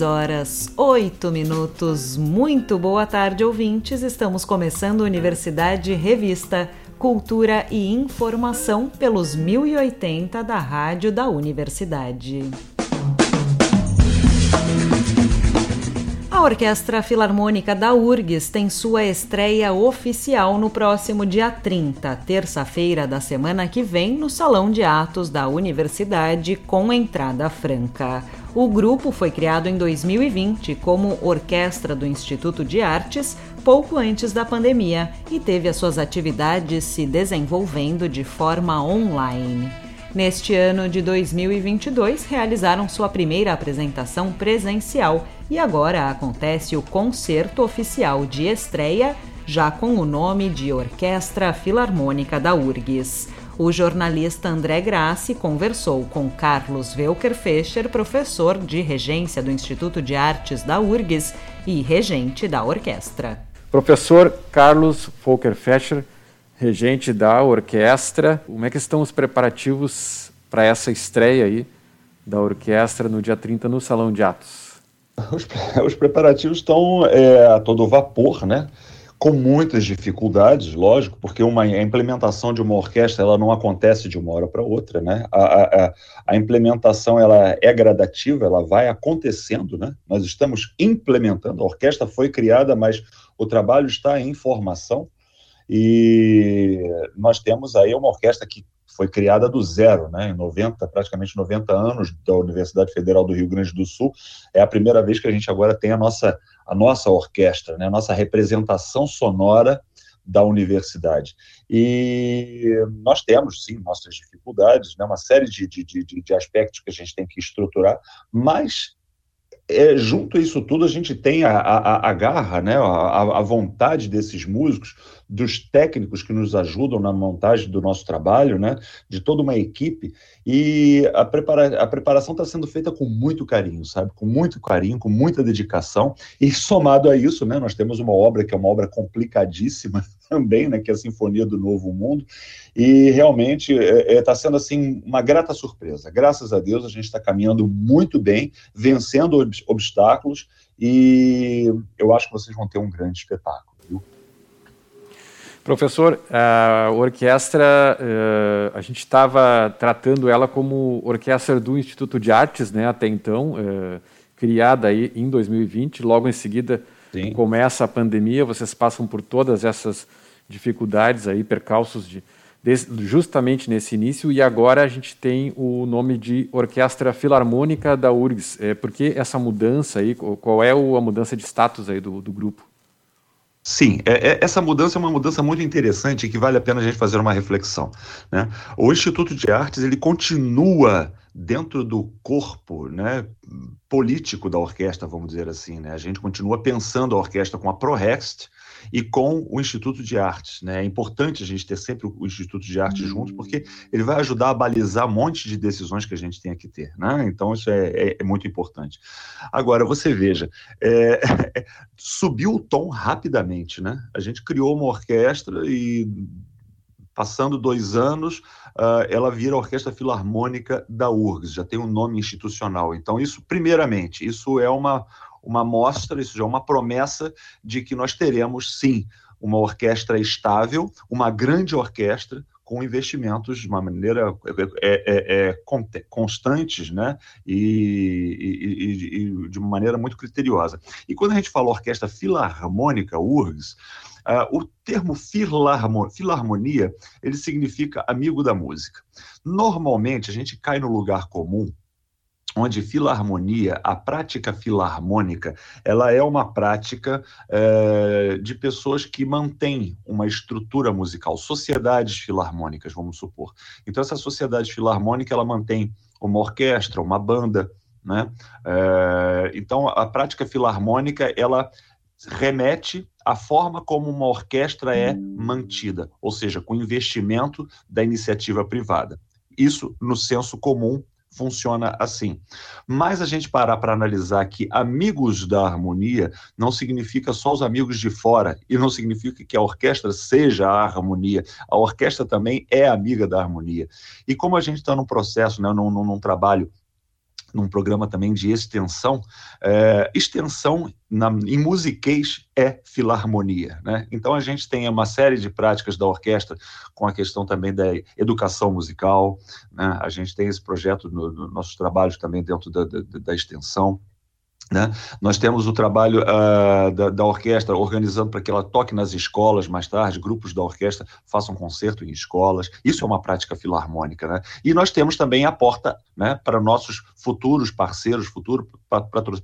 6 horas, 8 minutos. Muito boa tarde, ouvintes. Estamos começando Universidade Revista, Cultura e Informação pelos 1080 da Rádio da Universidade. A Orquestra Filarmônica da URGS tem sua estreia oficial no próximo dia 30, terça-feira da semana que vem, no Salão de Atos da Universidade, com entrada franca. O grupo foi criado em 2020 como orquestra do Instituto de Artes, pouco antes da pandemia, e teve as suas atividades se desenvolvendo de forma online. Neste ano de 2022, realizaram sua primeira apresentação presencial e agora acontece o concerto oficial de estreia, já com o nome de Orquestra Filarmônica da URGS. O jornalista André Grassi conversou com Carlos Welker Fischer, professor de regência do Instituto de Artes da URGS e regente da orquestra. Professor Carlos Volker Fischer, regente da orquestra. Como é que estão os preparativos para essa estreia aí da orquestra no dia 30 no Salão de Atos? Os, os preparativos estão é, a todo vapor, né? Com muitas dificuldades, lógico, porque uma, a implementação de uma orquestra ela não acontece de uma hora para outra, né? A, a, a implementação ela é gradativa, ela vai acontecendo, né? Nós estamos implementando, a orquestra foi criada, mas o trabalho está em formação. E nós temos aí uma orquestra que foi criada do zero, né, em 90, praticamente 90 anos da Universidade Federal do Rio Grande do Sul. É a primeira vez que a gente agora tem a nossa, a nossa orquestra, né, a nossa representação sonora da universidade. E nós temos, sim, nossas dificuldades, né, uma série de, de, de, de aspectos que a gente tem que estruturar, mas é, junto a isso tudo, a gente tem a, a, a garra, né, a, a, vontade desses músicos, dos técnicos que nos ajudam na montagem do nosso trabalho, né, de toda uma equipe, e a, prepara a preparação está sendo feita com muito carinho, sabe? Com muito carinho, com muita dedicação, e somado a isso, né, nós temos uma obra que é uma obra complicadíssima também, né, que é a Sinfonia do Novo Mundo, e realmente está é, é, tá sendo assim uma grata surpresa. Graças a Deus a gente está caminhando muito bem, vencendo ob obstáculos, e eu acho que vocês vão ter um grande espetáculo. Professor, a orquestra, uh, a gente estava tratando ela como orquestra do Instituto de Artes, né, até então, uh, criada aí em 2020, logo em seguida Sim. começa a pandemia, vocês passam por todas essas dificuldades aí, percalços de, de, justamente nesse início, e agora a gente tem o nome de Orquestra Filarmônica da URGS. É, por que essa mudança aí, qual é a mudança de status aí do, do grupo? Sim, é, é, essa mudança é uma mudança muito interessante que vale a pena a gente fazer uma reflexão. Né? O Instituto de Artes ele continua dentro do corpo né, político da orquestra, vamos dizer assim. Né? A gente continua pensando a orquestra com a ProRext, e com o Instituto de Artes. Né? É importante a gente ter sempre o Instituto de Artes junto, porque ele vai ajudar a balizar um monte de decisões que a gente tem que ter. Né? Então, isso é, é, é muito importante. Agora, você veja, é, subiu o tom rapidamente. Né? A gente criou uma orquestra e passando dois anos, uh, ela vira a Orquestra Filarmônica da URGS, já tem um nome institucional. Então, isso, primeiramente, isso é uma, uma amostra, isso já é uma promessa de que nós teremos, sim, uma orquestra estável, uma grande orquestra, com investimentos de uma maneira é, é, é, constantes né? E, e, e, de uma maneira muito criteriosa. E quando a gente fala orquestra filarmônica, URGS, uh, o termo filarmonia ele significa amigo da música. Normalmente a gente cai no lugar comum onde filarmonia, a prática filarmônica, ela é uma prática é, de pessoas que mantêm uma estrutura musical, sociedades filarmônicas, vamos supor. Então, essa sociedade filarmônica, ela mantém uma orquestra, uma banda, né? É, então, a prática filarmônica, ela remete à forma como uma orquestra é mantida, ou seja, com investimento da iniciativa privada. Isso no senso comum funciona assim. Mas a gente parar para analisar que amigos da harmonia não significa só os amigos de fora e não significa que a orquestra seja a harmonia. A orquestra também é amiga da harmonia. E como a gente está num processo, né, num, num, num trabalho num programa também de extensão. É, extensão na, em musiquês é filarmonia. Né? Então a gente tem uma série de práticas da orquestra com a questão também da educação musical. Né? A gente tem esse projeto nos no nossos trabalhos também dentro da, da, da extensão. Né? Nós temos o trabalho uh, da, da, orquestra organizando para que ela toque nas escolas mais tarde, grupos da orquestra façam concerto em escolas. Isso é uma prática filarmônica. Né? E nós temos também a porta né, para nossos futuros parceiros, futuros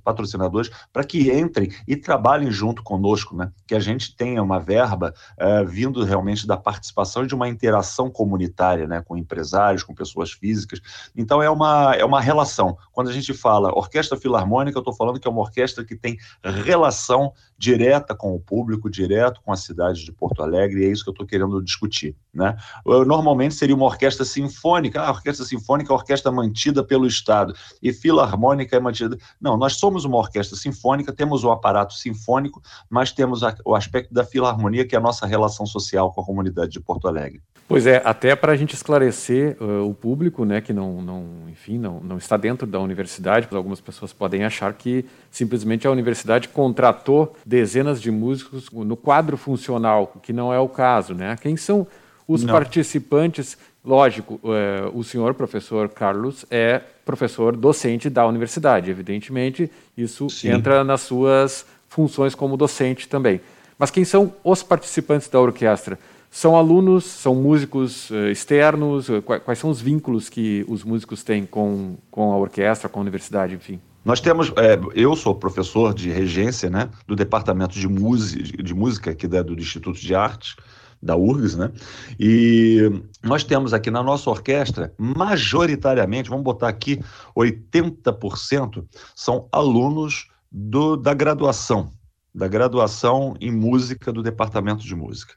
patrocinadores, para que entrem e trabalhem junto conosco, né? que a gente tenha uma verba uh, vindo realmente da participação e de uma interação comunitária né, com empresários, com pessoas físicas. Então é uma, é uma relação. Quando a gente fala orquestra filarmônica, eu estou falando que é uma orquestra que tem relação direta com o público, direto com a cidade de Porto Alegre, e é isso que eu estou querendo discutir. Né? Normalmente seria uma orquestra sinfônica, ah, a orquestra sinfônica é a orquestra mantida pelo Estado, e filarmônica é mantida. Não, nós somos uma orquestra sinfônica, temos o aparato sinfônico, mas temos a, o aspecto da filarmonia, que é a nossa relação social com a comunidade de Porto Alegre. Pois é, até para a gente esclarecer uh, o público, né, que não, não, enfim, não, não está dentro da universidade, algumas pessoas podem achar que simplesmente a universidade contratou dezenas de músicos no quadro funcional, que não é o caso, né? Quem são os não. participantes? Lógico, uh, o senhor professor Carlos é professor docente da universidade, evidentemente, isso Sim. entra nas suas funções como docente também. Mas quem são os participantes da orquestra? São alunos, são músicos uh, externos? Quais, quais, são os vínculos que os músicos têm com, com a orquestra, com a universidade, enfim? Nós temos, é, eu sou professor de regência, né, do departamento de música, de música aqui da, do Instituto de Artes, da URGS, né? E nós temos aqui na nossa orquestra, majoritariamente, vamos botar aqui 80% são alunos do, da graduação, da graduação em música do departamento de música.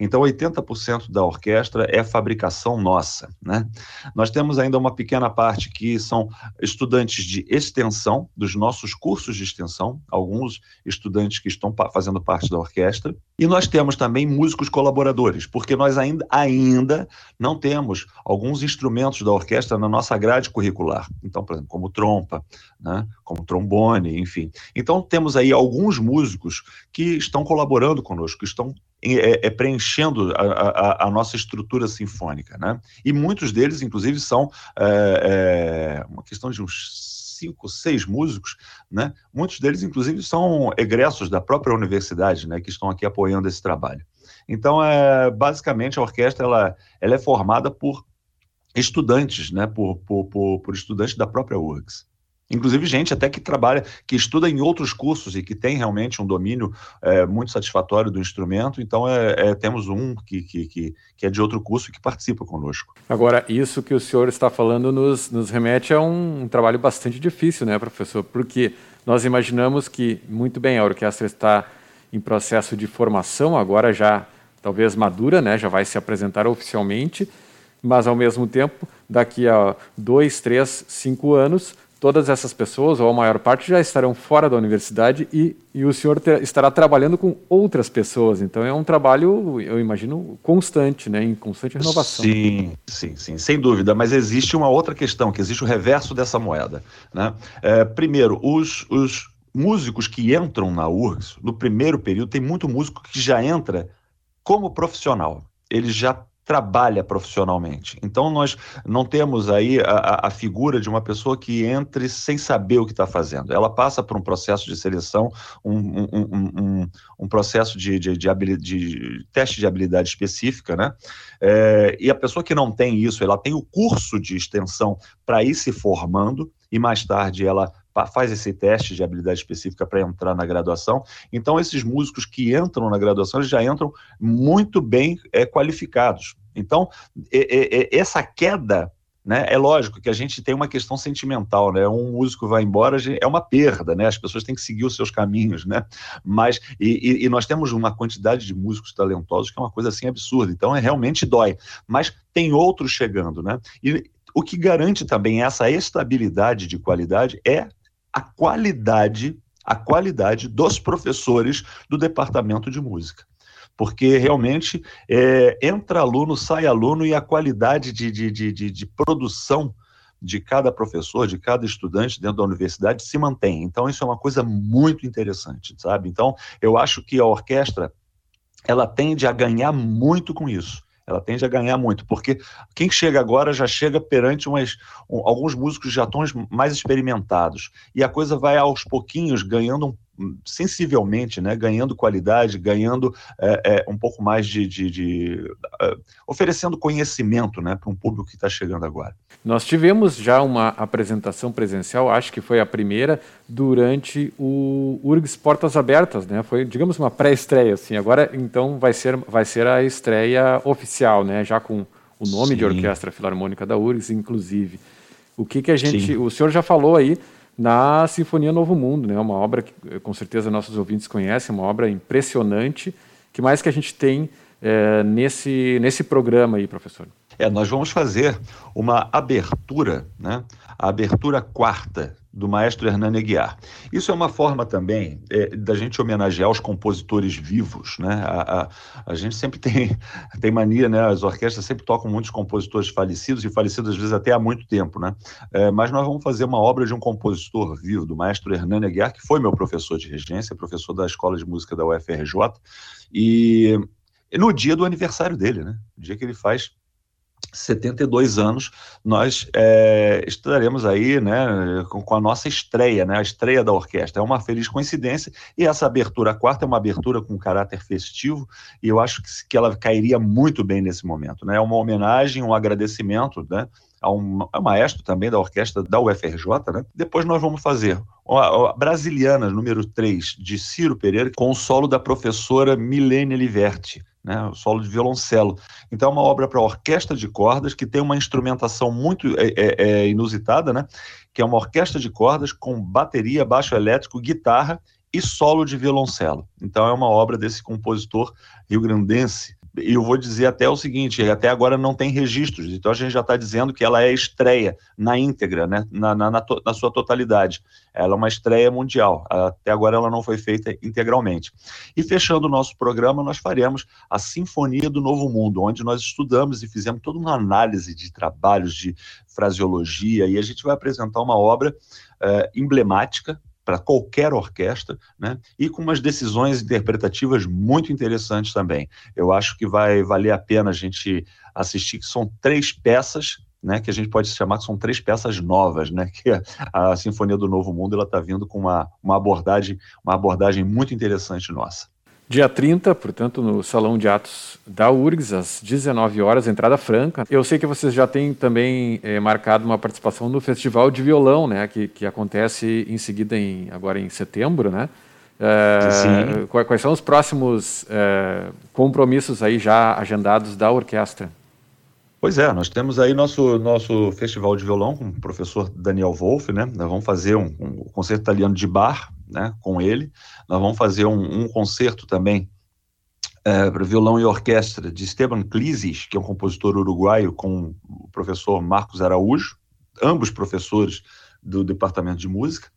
Então, 80% da orquestra é fabricação nossa. Né? Nós temos ainda uma pequena parte que são estudantes de extensão, dos nossos cursos de extensão, alguns estudantes que estão fazendo parte da orquestra. E nós temos também músicos colaboradores, porque nós ainda, ainda não temos alguns instrumentos da orquestra na nossa grade curricular. Então, por exemplo, como trompa, né? como trombone, enfim. Então, temos aí alguns músicos que estão colaborando conosco, que estão é, é, preenchendo a, a, a, nossa estrutura sinfônica. Né? E muitos deles, inclusive, são é, é, uma questão de uns cinco, seis músicos, né? muitos deles, inclusive, são egressos da própria universidade, né? que estão aqui apoiando esse trabalho. Então, é, basicamente, a orquestra ela, ela é formada por estudantes, né? por, por, por, por estudantes da própria URGS. Inclusive, gente até que trabalha, que estuda em outros cursos e que tem realmente um domínio é, muito satisfatório do instrumento. Então, é, é, temos um que, que, que, que, é de outro curso que participa conosco. Agora, isso que o senhor está falando nos, nos remete a um, um trabalho bastante difícil, né, professor? Porque nós imaginamos que, muito bem, a orquestra está em processo de formação, agora já talvez madura, né, já vai se apresentar oficialmente, mas, ao mesmo tempo, daqui a dois, três, cinco anos todas essas pessoas, ou a maior parte, já estarão fora da universidade e, e o senhor ter, estará trabalhando com outras pessoas. Então é um trabalho, eu imagino, constante, né, em constante renovação. Sim, sim, sim, sem dúvida. Mas existe uma outra questão, que existe o reverso dessa moeda. Né? É, primeiro, os, os músicos que entram na URGS, no primeiro período, tem muito músico que já entra como profissional. Ele já trabalha profissionalmente. Então, nós não temos aí a, a figura de uma pessoa que entre sem saber o que está fazendo. Ela passa por um processo de seleção, um, um, um, um processo de, de, de, de, teste de habilidade específica, né? É, e a pessoa que não tem isso, ela tem o curso de extensão para ir se formando e mais tarde ela faz esse teste de habilidade específica para entrar na graduação. Então, esses músicos que entram na graduação, já entram muito bem é, qualificados. Então, é, é, essa queda né? É lógico que a gente tem uma questão sentimental, né? Um músico vai embora é uma perda, né? As pessoas têm que seguir os seus caminhos, né? Mas e, e, nós temos uma quantidade de músicos talentosos que é uma coisa assim absurda. Então é realmente dói. Mas tem outros chegando, né? E o que garante também essa estabilidade de qualidade é a qualidade, a qualidade dos professores do departamento de música. Porque realmente é, entra aluno, sai aluno e a qualidade de, de, de, de produção de cada professor, de cada estudante dentro da universidade se mantém. Então, isso é uma coisa muito interessante, sabe? Então, eu acho que a orquestra ela tende a ganhar muito com isso ela tende a ganhar muito, porque quem chega agora já chega perante umas, um, alguns músicos já tons mais experimentados, e a coisa vai aos pouquinhos ganhando sensivelmente, né, ganhando qualidade, ganhando é, é, um pouco mais de, de, de uh, oferecendo conhecimento, né, para um público que está chegando agora. Nós tivemos já uma apresentação presencial, acho que foi a primeira durante o URGS Portas Abertas, né? Foi, digamos, uma pré-estreia, assim. Agora, então, vai ser, vai ser a estreia oficial, né? Já com o nome Sim. de Orquestra Filarmônica da URGS, inclusive. O que que a gente, Sim. o senhor já falou aí na Sinfonia Novo Mundo, né? Uma obra que com certeza nossos ouvintes conhecem, uma obra impressionante. Que mais que a gente tem é, nesse nesse programa aí, professor? É, nós vamos fazer uma abertura, né? A abertura quarta do maestro Hernani Aguiar. Isso é uma forma também é, da gente homenagear os compositores vivos, né? A, a, a, gente sempre tem, tem mania, né? As orquestras sempre tocam muitos compositores falecidos e falecidos às vezes até há muito tempo, né? É, mas nós vamos fazer uma obra de um compositor vivo, do maestro Hernani Aguiar, que foi meu professor de regência, professor da Escola de Música da UFRJ, e no dia do aniversário dele, né? O dia que ele faz 72 anos, nós é, estaremos aí né, com, com, a nossa estreia, né, a estreia da orquestra. É uma feliz coincidência e essa abertura quarta é uma abertura com caráter festivo e eu acho que, que ela cairia muito bem nesse momento. Né? É uma homenagem, um agradecimento né, a um, a um maestro também da orquestra da UFRJ. Né? Depois nós vamos fazer a, a Brasiliana, número 3, de Ciro Pereira, com o solo da professora Milene Liverti né, o solo de violoncelo. Então é uma obra para orquestra de cordas que tem uma instrumentação muito é, é, é, inusitada, né, que é uma orquestra de cordas com bateria, baixo elétrico, guitarra e solo de violoncelo. Então é uma obra desse compositor rio-grandense eu vou dizer até o seguinte: até agora não tem registros, então a gente já está dizendo que ela é estreia na íntegra, né? na, na, na, to, na, sua totalidade. Ela é uma estreia mundial, até agora ela não foi feita integralmente. E fechando o nosso programa, nós faremos a Sinfonia do Novo Mundo, onde nós estudamos e fizemos toda uma análise de trabalhos de fraseologia, e a gente vai apresentar uma obra uh, emblemática para qualquer orquestra, né? E com umas decisões interpretativas muito interessantes também. Eu acho que vai valer a pena a gente assistir, que são três peças né, que a gente pode chamar que são três peças novas, né, que a, Sinfonia do Novo Mundo ela está vindo com uma, uma abordagem uma abordagem muito interessante nossa. Dia 30, portanto, no Salão de Atos da URGS, às 19 horas, entrada franca. Eu sei que vocês já têm também é, marcado uma participação no Festival de Violão, né, que, que acontece em seguida, em, agora em setembro, né? É, quais são os próximos é, compromissos aí já agendados da orquestra? Pois é, nós temos aí nosso, nosso festival de violão com o professor Daniel Wolff, né? Nós vamos fazer um, um concerto italiano de bar, né? Com ele. Nós vamos fazer um, um concerto também é, para violão e orquestra de Esteban Clisis, que é um compositor uruguaio, com o professor Marcos Araújo, ambos professores do Departamento de Música.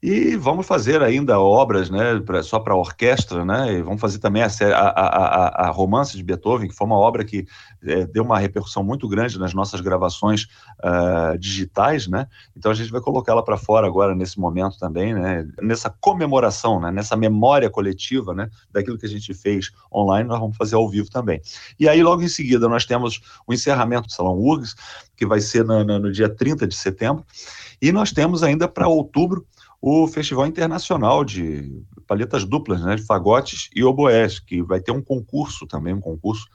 E vamos fazer ainda obras né, pra, só para orquestra, né? E vamos fazer também a, a, a, a, Romance de Beethoven, que foi uma obra que é, deu uma repercussão muito grande nas nossas gravações uh, digitais, né? Então a gente vai colocá-la para fora agora nesse momento também, né? Nessa comemoração, né? nessa memória coletiva, né? Daquilo que a gente fez online, nós vamos fazer ao vivo também. E aí logo em seguida nós temos o encerramento do Salão URGS, que vai ser no, no, no dia 30 de setembro, e nós temos ainda para outubro o Festival Internacional de Palhetas Duplas, né, de fagotes e oboés, que vai ter um concurso também, um concurso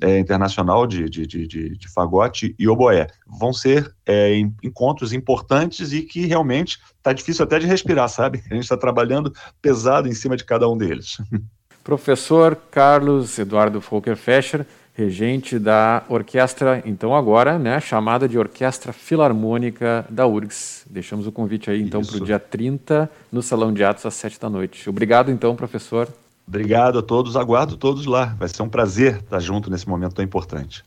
é, internacional de, de, de, de, fagote e oboé. Vão ser é, encontros importantes e que realmente está difícil até de respirar, sabe? A gente está trabalhando pesado em cima de cada um deles. Professor Carlos Eduardo Folker Fescher, regente da orquestra, então agora, né, chamada de Orquestra Filarmônica da URGS. Deixamos o convite aí, então, para o dia 30, no Salão de Atos, às 7 da noite. Obrigado, então, professor. Obrigado a todos, aguardo todos lá. Vai ser um prazer estar junto nesse momento tão importante.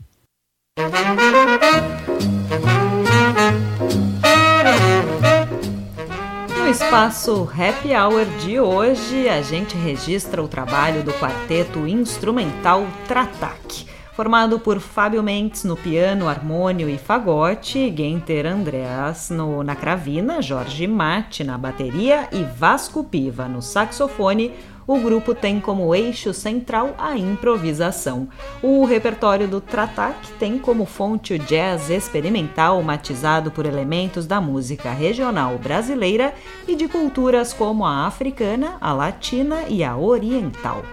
No espaço Happy Hour de hoje, a gente registra o trabalho do quarteto instrumental Tratac formado por Fábio Mendes no piano, harmônio e fagote, Genter Andreas no, na cravina, Jorge Mate na bateria e Vasco Piva no saxofone, o grupo tem como eixo central a improvisação. O repertório do Tratac tem como fonte o jazz experimental matizado por elementos da música regional brasileira e de culturas como a africana, a latina e a oriental.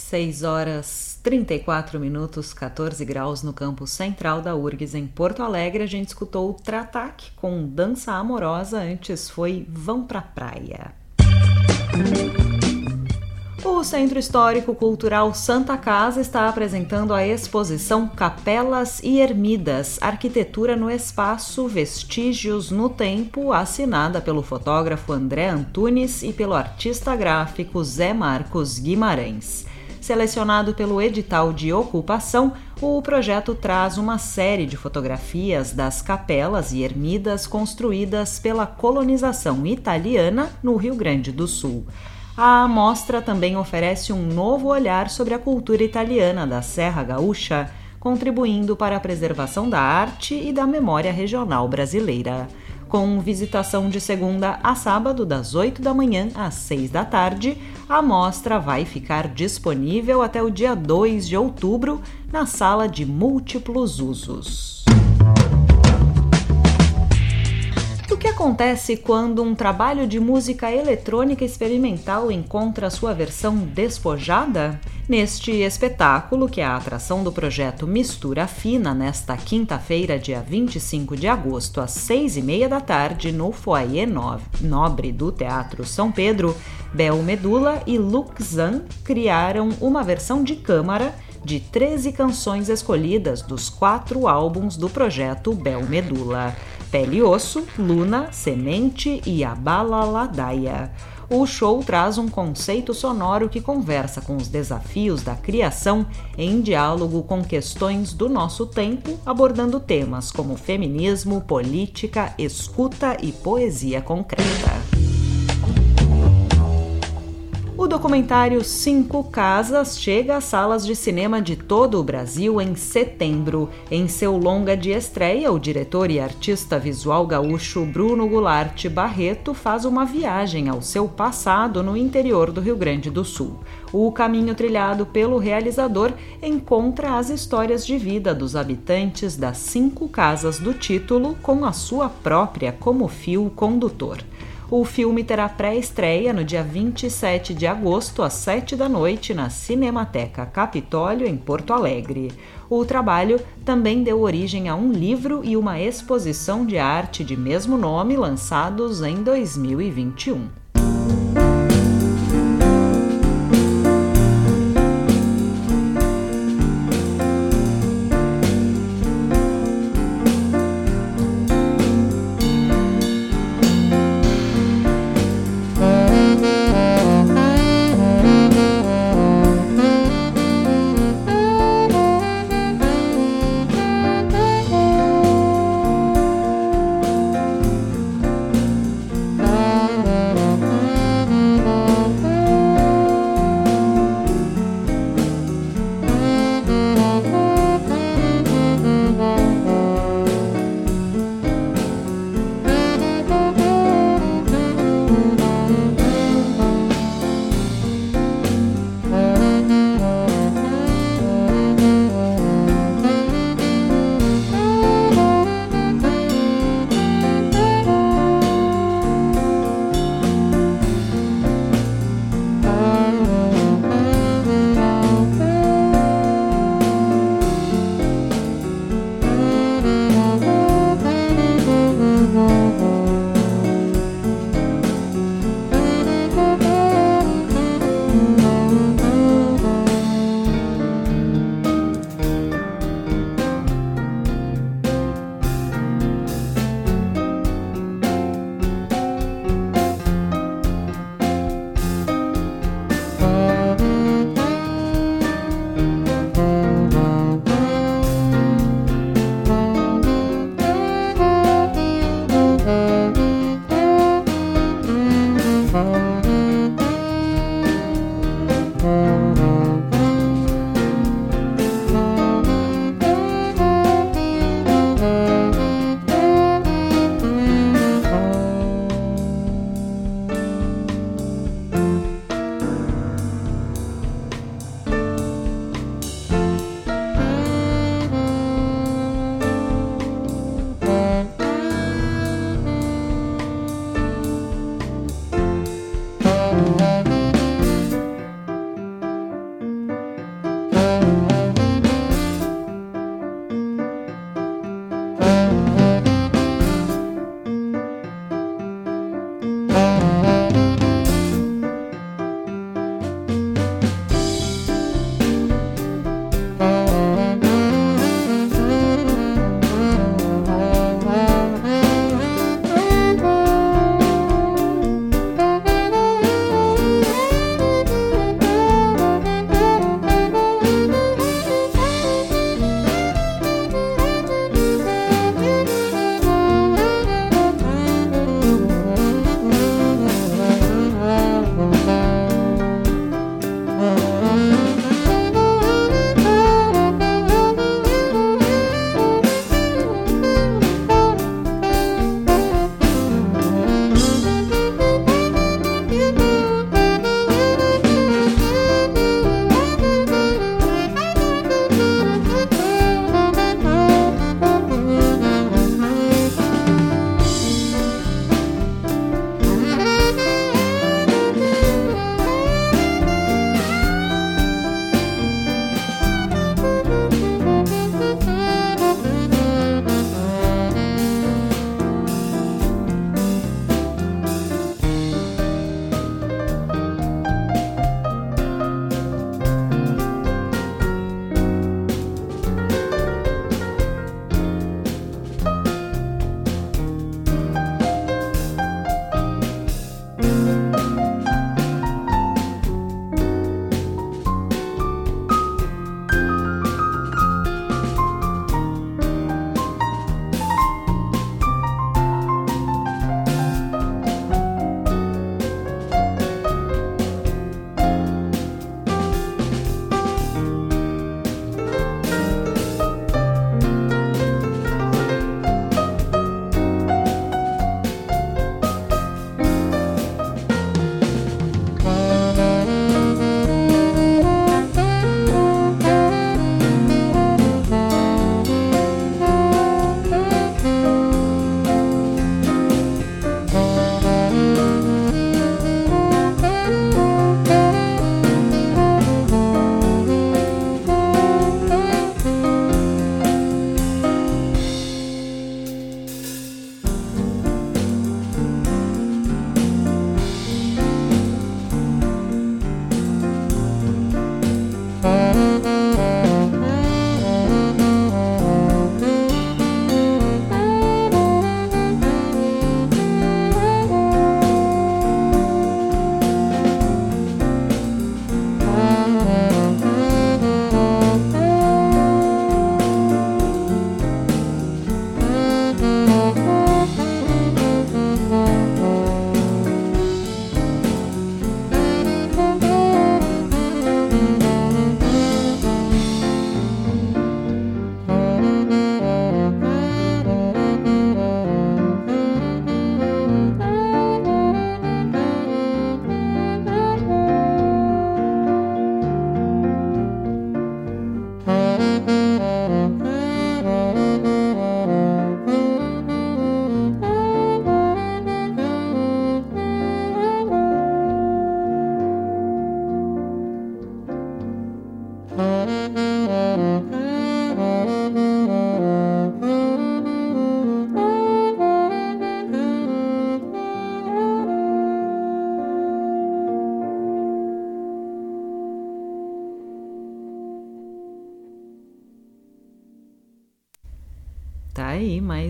6 horas 34 minutos, 14 graus no campo central da URGS em Porto Alegre. A gente escutou o Tratac com Dança Amorosa, antes foi Vão Pra Praia. O Centro Histórico Cultural Santa Casa está apresentando a exposição Capelas e Ermidas, Arquitetura no Espaço, Vestígios no Tempo, assinada pelo fotógrafo André Antunes e pelo artista gráfico Zé Marcos Guimarães. Selecionado pelo edital de ocupação, o projeto traz uma série de fotografias das capelas e ermidas construídas pela colonização italiana no Rio Grande do Sul. A mostra também oferece um novo olhar sobre a cultura italiana da Serra Gaúcha, contribuindo para a preservação da arte e da memória regional brasileira. Com visitação de segunda a sábado, das 8 da manhã às 6 da tarde, a mostra vai ficar disponível até o dia 2 de outubro na sala de múltiplos usos. O que acontece quando um trabalho de música eletrônica experimental encontra sua versão despojada? Neste espetáculo, que é a atração do projeto Mistura Fina, nesta quinta-feira, dia 25 de agosto, às seis e meia da tarde, no Foyer Nobre do Teatro São Pedro, Bel Medula e Luke Zan criaram uma versão de câmara de 13 canções escolhidas dos quatro álbuns do projeto Bel Medula. Pele e Osso, Luna, Semente e a Balaladaia. O show traz um conceito sonoro que conversa com os desafios da criação em diálogo com questões do nosso tempo, abordando temas como feminismo, política, escuta e poesia concreta. Documentário Cinco Casas chega às salas de cinema de todo o Brasil em setembro. Em seu longa de estreia, o diretor e artista visual gaúcho Bruno Goulart Barreto faz uma viagem ao seu passado no interior do Rio Grande do Sul. O caminho trilhado pelo realizador encontra as histórias de vida dos habitantes das cinco casas do título com a sua própria como fio condutor. O filme terá pré-estreia no dia 27 de agosto, às 7 da noite, na Cinemateca Capitólio, em Porto Alegre. O trabalho também deu origem a um livro e uma exposição de arte de mesmo nome lançados em 2021.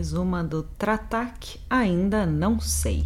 Mais uma do Tratac, ainda não sei.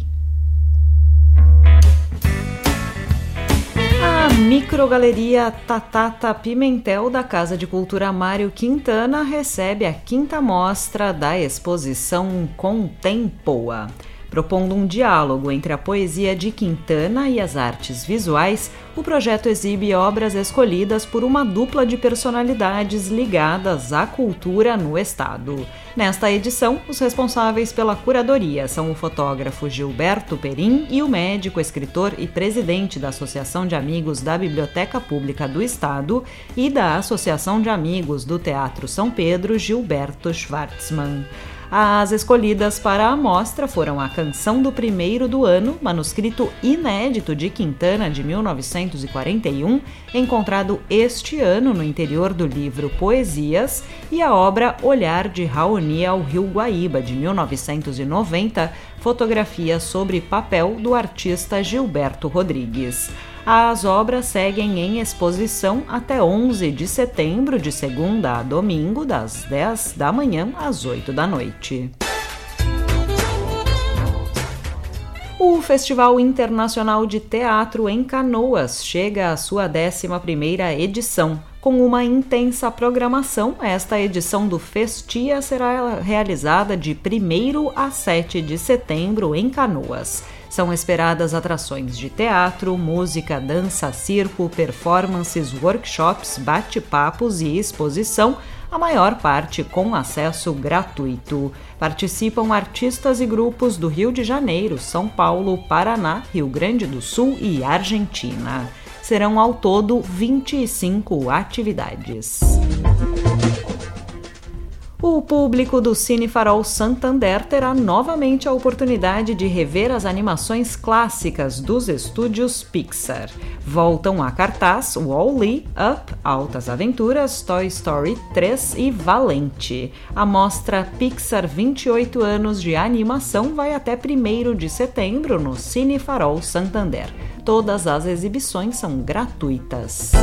A microgaleria Tatata Pimentel da Casa de Cultura Mário Quintana recebe a quinta mostra da exposição Contempoa propondo um diálogo entre a poesia de Quintana e as artes visuais, o projeto exibe obras escolhidas por uma dupla de personalidades ligadas à cultura no estado. Nesta edição, os responsáveis pela curadoria são o fotógrafo Gilberto Perim e o médico, escritor e presidente da Associação de Amigos da Biblioteca Pública do Estado e da Associação de Amigos do Teatro São Pedro, Gilberto Schwartzmann. As escolhidas para a mostra foram a Canção do Primeiro do Ano, manuscrito inédito de Quintana de 1941, encontrado este ano no interior do livro Poesias, e a obra Olhar de Raoni ao Rio Guaíba, de 1990, fotografia sobre papel do artista Gilberto Rodrigues. As obras seguem em exposição até 11 de setembro, de segunda a domingo, das 10 da manhã às 8 da noite. O Festival Internacional de Teatro em Canoas chega à sua 11ª edição. Com uma intensa programação, esta edição do Festia será realizada de 1 a 7 de setembro em Canoas. São esperadas atrações de teatro, música, dança, circo, performances, workshops, bate-papos e exposição, a maior parte com acesso gratuito. Participam artistas e grupos do Rio de Janeiro, São Paulo, Paraná, Rio Grande do Sul e Argentina. Serão ao todo 25 atividades. O público do Cine Farol Santander terá novamente a oportunidade de rever as animações clássicas dos estúdios Pixar. Voltam a cartaz Wall-E, Up, Altas Aventuras, Toy Story 3 e Valente. A mostra Pixar 28 anos de animação vai até 1 de setembro no Cine Farol Santander. Todas as exibições são gratuitas.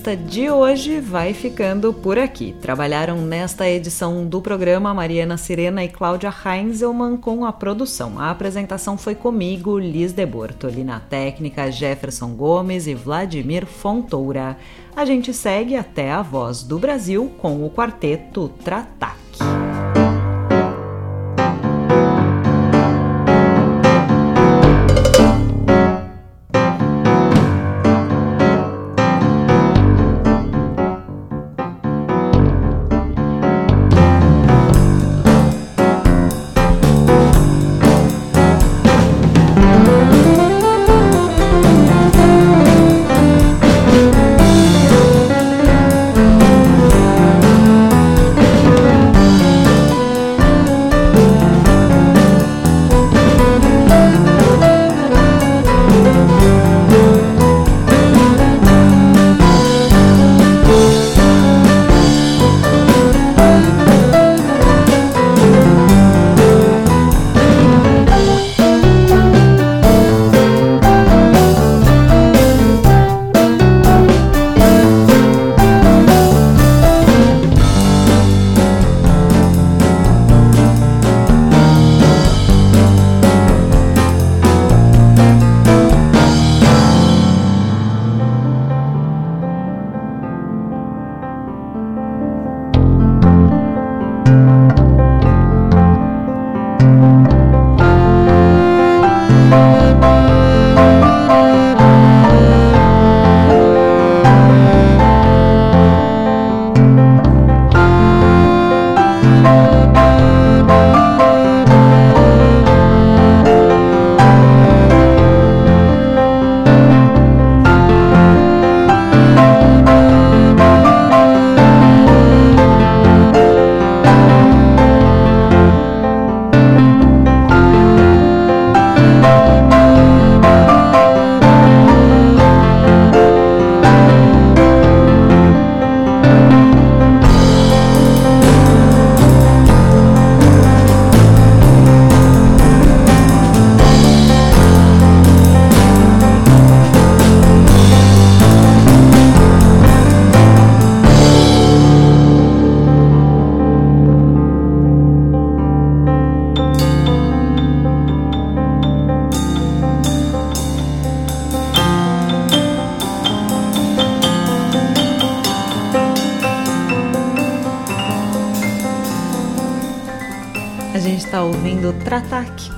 Universidade Revista de hoje vai ficando por aqui. Trabalharam nesta edição do programa Mariana Sirena e Cláudia Heinzelmann com a produção. A apresentação foi comigo, Liz de Bortoli, na técnica Jefferson Gomes e Vladimir Fontoura. A gente segue até a Voz do Brasil com o quarteto Tratac.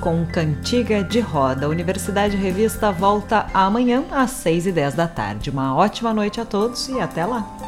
Com Cantiga de Roda. Universidade Revista volta amanhã às 6 e 10 da tarde. Uma ótima noite a todos e até lá!